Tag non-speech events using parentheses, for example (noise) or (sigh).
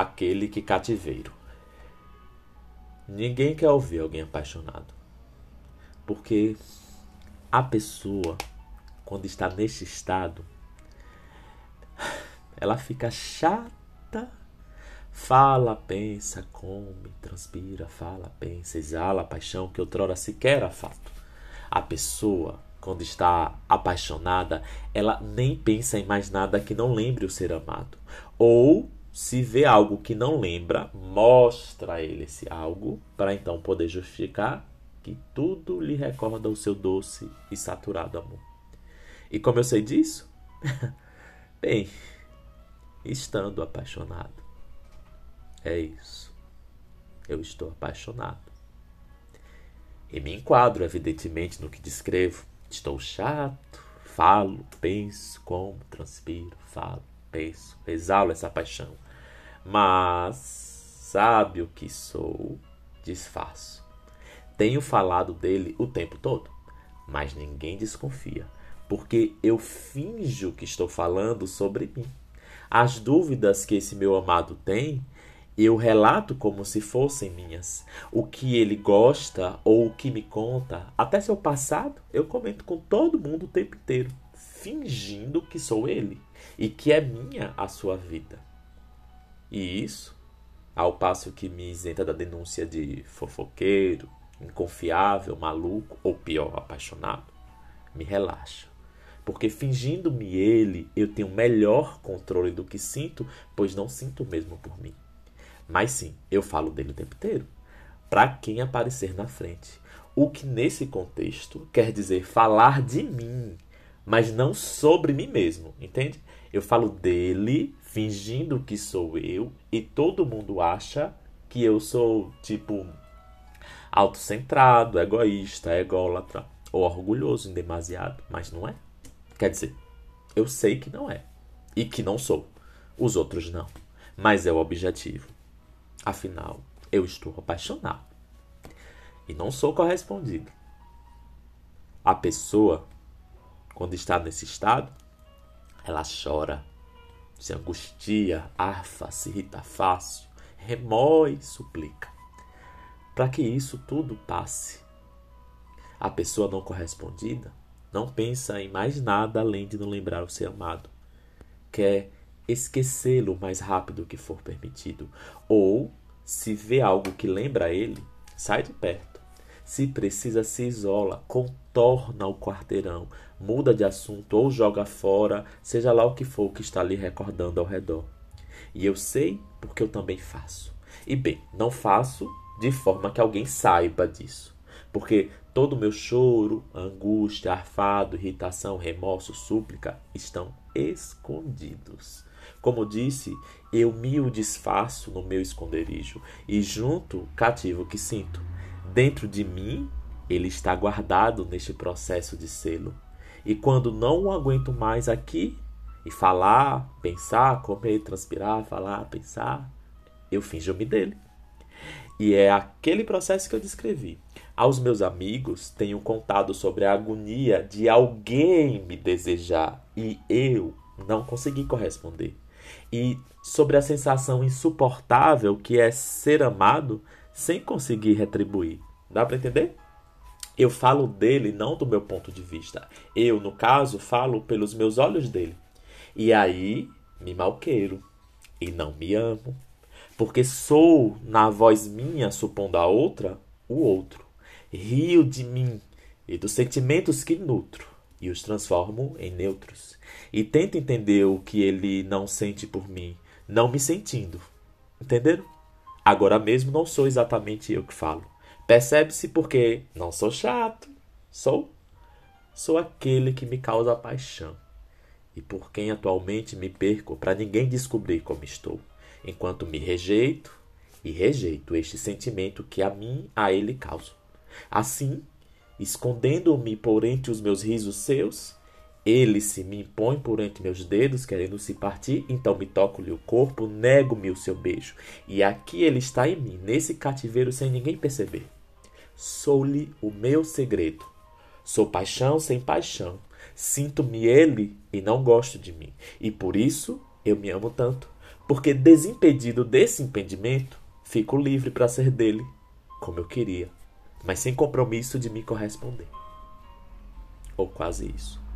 aquele que cativeiro. Ninguém quer ouvir alguém apaixonado. Porque a pessoa, quando está neste estado, (sighs) ela fica chata. Fala, pensa, come, transpira, fala, pensa, exala a paixão que outrora sequer era fato. A pessoa, quando está apaixonada, ela nem pensa em mais nada que não lembre o ser amado. Ou, se vê algo que não lembra, mostra a ele esse algo para então poder justificar que tudo lhe recorda o seu doce e saturado amor. E como eu sei disso? (laughs) Bem, estando apaixonado. É isso. Eu estou apaixonado. E me enquadro, evidentemente, no que descrevo. Estou chato, falo, penso, como, transpiro, falo, penso, exalo essa paixão. Mas, sabe o que sou? Disfarço. Tenho falado dele o tempo todo, mas ninguém desconfia, porque eu finjo que estou falando sobre mim. As dúvidas que esse meu amado tem, eu relato como se fossem minhas. O que ele gosta ou o que me conta, até seu passado, eu comento com todo mundo o tempo inteiro, fingindo que sou ele e que é minha a sua vida. E isso, ao passo que me isenta da denúncia de fofoqueiro, inconfiável, maluco ou pior, apaixonado, me relaxa porque fingindo-me ele, eu tenho melhor controle do que sinto, pois não sinto mesmo por mim. Mas sim, eu falo dele o tempo inteiro, para quem aparecer na frente. O que nesse contexto quer dizer falar de mim, mas não sobre mim mesmo, entende? Eu falo dele fingindo que sou eu e todo mundo acha que eu sou tipo autocentrado, egoísta, ególatra ou orgulhoso em demasiado, mas não é. Quer dizer, eu sei que não é. E que não sou. Os outros não. Mas é o objetivo. Afinal, eu estou apaixonado. E não sou correspondido. A pessoa, quando está nesse estado, ela chora, se angustia, arfa, se irrita fácil, remói, suplica. Para que isso tudo passe. A pessoa não correspondida não pensa em mais nada além de não lembrar o ser amado. Quer esquecê-lo o mais rápido que for permitido. Ou, se vê algo que lembra ele, sai de perto. Se precisa, se isola, contorna o quarteirão, muda de assunto ou joga fora, seja lá o que for que está lhe recordando ao redor. E eu sei porque eu também faço. E bem, não faço de forma que alguém saiba disso. Porque todo o meu choro, angústia, arfado, irritação, remorso, súplica estão escondidos. Como disse, eu me o desfaço no meu esconderijo e junto cativo que sinto. Dentro de mim, ele está guardado neste processo de selo. E quando não o aguento mais aqui, e falar, pensar, comer, transpirar, falar, pensar, eu finjo-me dele. E é aquele processo que eu descrevi. Aos meus amigos, tenho contado sobre a agonia de alguém me desejar e eu não consegui corresponder. E sobre a sensação insuportável que é ser amado sem conseguir retribuir. Dá para entender? Eu falo dele não do meu ponto de vista. Eu, no caso, falo pelos meus olhos dele. E aí me malqueiro e não me amo. Porque sou, na voz minha, supondo a outra, o outro rio de mim e dos sentimentos que nutro e os transformo em neutros. E tento entender o que ele não sente por mim, não me sentindo. Entenderam? Agora mesmo não sou exatamente eu que falo. Percebe-se porque não sou chato. Sou? Sou aquele que me causa paixão e por quem atualmente me perco para ninguém descobrir como estou, enquanto me rejeito e rejeito este sentimento que a mim a ele causo. Assim, escondendo-me por entre os meus risos seus, ele se me impõe por entre meus dedos, querendo se partir, então me toco-lhe o corpo, nego-me o seu beijo. E aqui ele está em mim, nesse cativeiro, sem ninguém perceber. Sou-lhe o meu segredo. Sou paixão sem paixão. Sinto-me ele e não gosto de mim. E por isso eu me amo tanto. Porque desimpedido desse impedimento, fico livre para ser dele, como eu queria, mas sem compromisso de me corresponder. Ou quase isso.